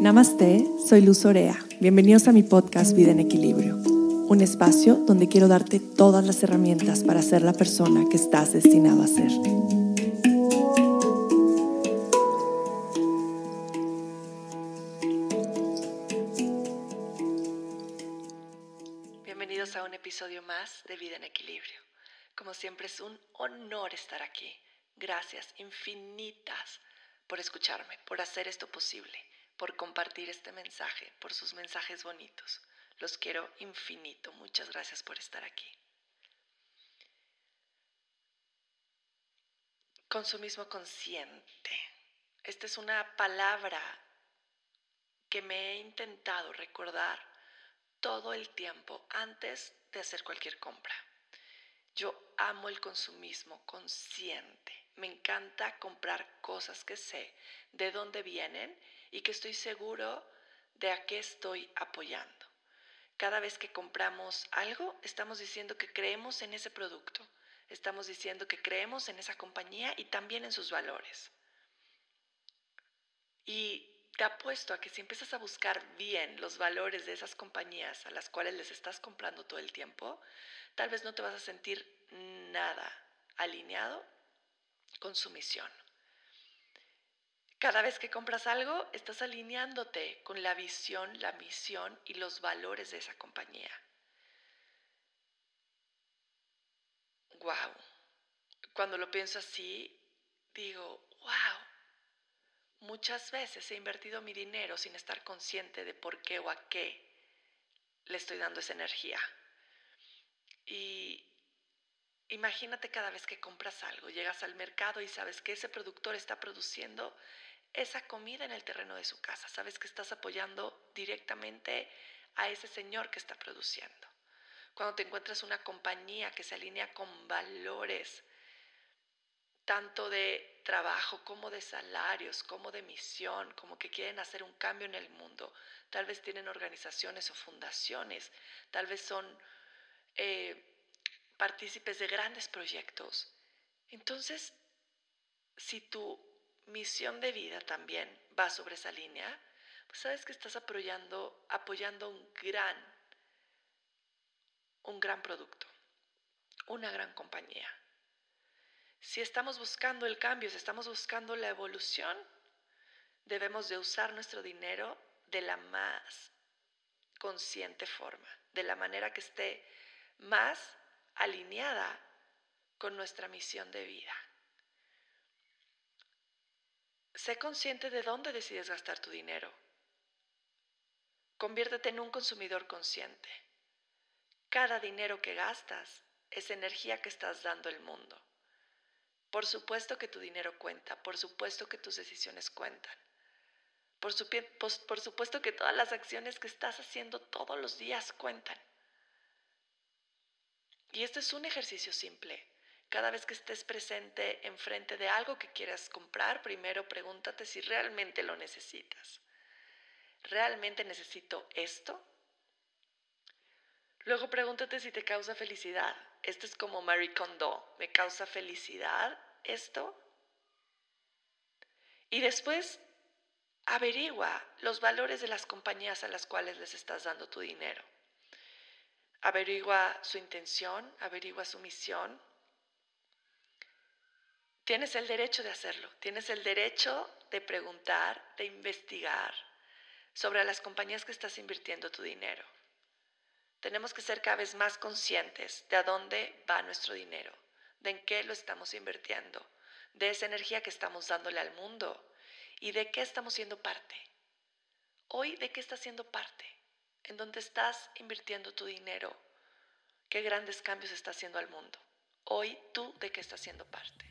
Namaste, soy Luz Orea. Bienvenidos a mi podcast Vida en Equilibrio, un espacio donde quiero darte todas las herramientas para ser la persona que estás destinado a ser. Bienvenidos a un episodio más de Vida en Equilibrio. Como siempre es un honor estar aquí. Gracias infinitas por escucharme, por hacer esto posible por compartir este mensaje, por sus mensajes bonitos. Los quiero infinito. Muchas gracias por estar aquí. Consumismo consciente. Esta es una palabra que me he intentado recordar todo el tiempo antes de hacer cualquier compra. Yo amo el consumismo consciente. Me encanta comprar cosas que sé de dónde vienen y que estoy seguro de a qué estoy apoyando. Cada vez que compramos algo, estamos diciendo que creemos en ese producto, estamos diciendo que creemos en esa compañía y también en sus valores. Y te apuesto a que si empiezas a buscar bien los valores de esas compañías a las cuales les estás comprando todo el tiempo, tal vez no te vas a sentir nada alineado con su misión. Cada vez que compras algo, estás alineándote con la visión, la misión y los valores de esa compañía. Wow. Cuando lo pienso así, digo, wow. Muchas veces he invertido mi dinero sin estar consciente de por qué o a qué le estoy dando esa energía. Y imagínate cada vez que compras algo, llegas al mercado y sabes que ese productor está produciendo esa comida en el terreno de su casa. Sabes que estás apoyando directamente a ese señor que está produciendo. Cuando te encuentras una compañía que se alinea con valores, tanto de trabajo como de salarios, como de misión, como que quieren hacer un cambio en el mundo. Tal vez tienen organizaciones o fundaciones, tal vez son eh, partícipes de grandes proyectos. Entonces, si tú misión de vida también va sobre esa línea, pues sabes que estás apoyando, apoyando un gran, un gran producto, una gran compañía. Si estamos buscando el cambio, si estamos buscando la evolución, debemos de usar nuestro dinero de la más consciente forma, de la manera que esté más alineada con nuestra misión de vida. Sé consciente de dónde decides gastar tu dinero. Conviértete en un consumidor consciente. Cada dinero que gastas es energía que estás dando al mundo. Por supuesto que tu dinero cuenta, por supuesto que tus decisiones cuentan. Por, supuesto que todas las acciones que estás haciendo todos los días cuentan. Y este es un ejercicio simple. Cada vez que estés presente enfrente de algo que quieras comprar, primero pregúntate si realmente lo necesitas. ¿Realmente necesito esto? Luego pregúntate si te causa felicidad. Esto es como Marie Kondo. ¿Me causa felicidad esto? Y después averigua los valores de las compañías a las cuales les estás dando tu dinero. Averigua su intención, averigua su misión, Tienes el derecho de hacerlo, tienes el derecho de preguntar, de investigar sobre las compañías que estás invirtiendo tu dinero. Tenemos que ser cada vez más conscientes de a dónde va nuestro dinero, de en qué lo estamos invirtiendo, de esa energía que estamos dándole al mundo y de qué estamos siendo parte. Hoy, ¿de qué estás siendo parte? ¿En dónde estás invirtiendo tu dinero? ¿Qué grandes cambios está haciendo al mundo? Hoy, ¿tú de qué estás siendo parte?